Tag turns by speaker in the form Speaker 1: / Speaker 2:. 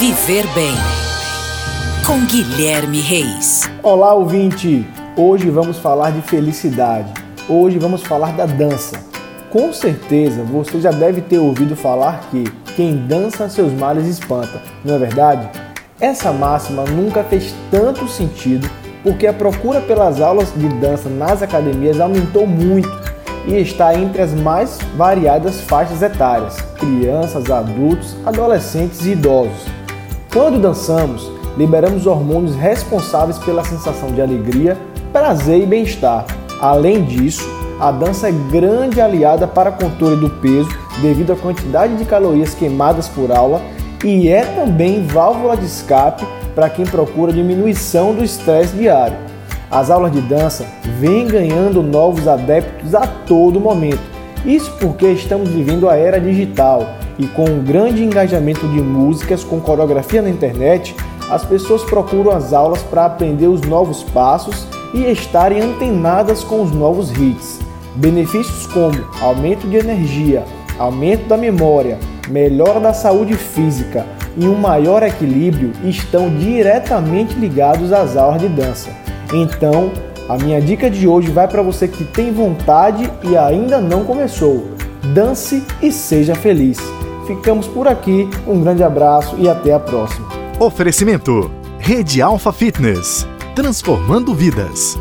Speaker 1: Viver Bem com Guilherme Reis.
Speaker 2: Olá, ouvinte! Hoje vamos falar de felicidade. Hoje vamos falar da dança. Com certeza você já deve ter ouvido falar que quem dança seus males espanta, não é verdade? Essa máxima nunca fez tanto sentido porque a procura pelas aulas de dança nas academias aumentou muito e está entre as mais variadas faixas etárias: crianças, adultos, adolescentes e idosos. Quando dançamos, liberamos hormônios responsáveis pela sensação de alegria, prazer e bem-estar. Além disso, a dança é grande aliada para controle do peso devido à quantidade de calorias queimadas por aula e é também válvula de escape para quem procura diminuição do estresse diário. As aulas de dança vêm ganhando novos adeptos a todo momento. Isso porque estamos vivendo a era digital e com um grande engajamento de músicas com coreografia na internet, as pessoas procuram as aulas para aprender os novos passos e estarem antenadas com os novos hits. Benefícios como aumento de energia, aumento da memória, melhora da saúde física e um maior equilíbrio estão diretamente ligados às aulas de dança. Então, a minha dica de hoje vai para você que tem vontade e ainda não começou. Dance e seja feliz. Ficamos por aqui, um grande abraço e até a próxima.
Speaker 3: Oferecimento: Rede Alfa Fitness transformando vidas.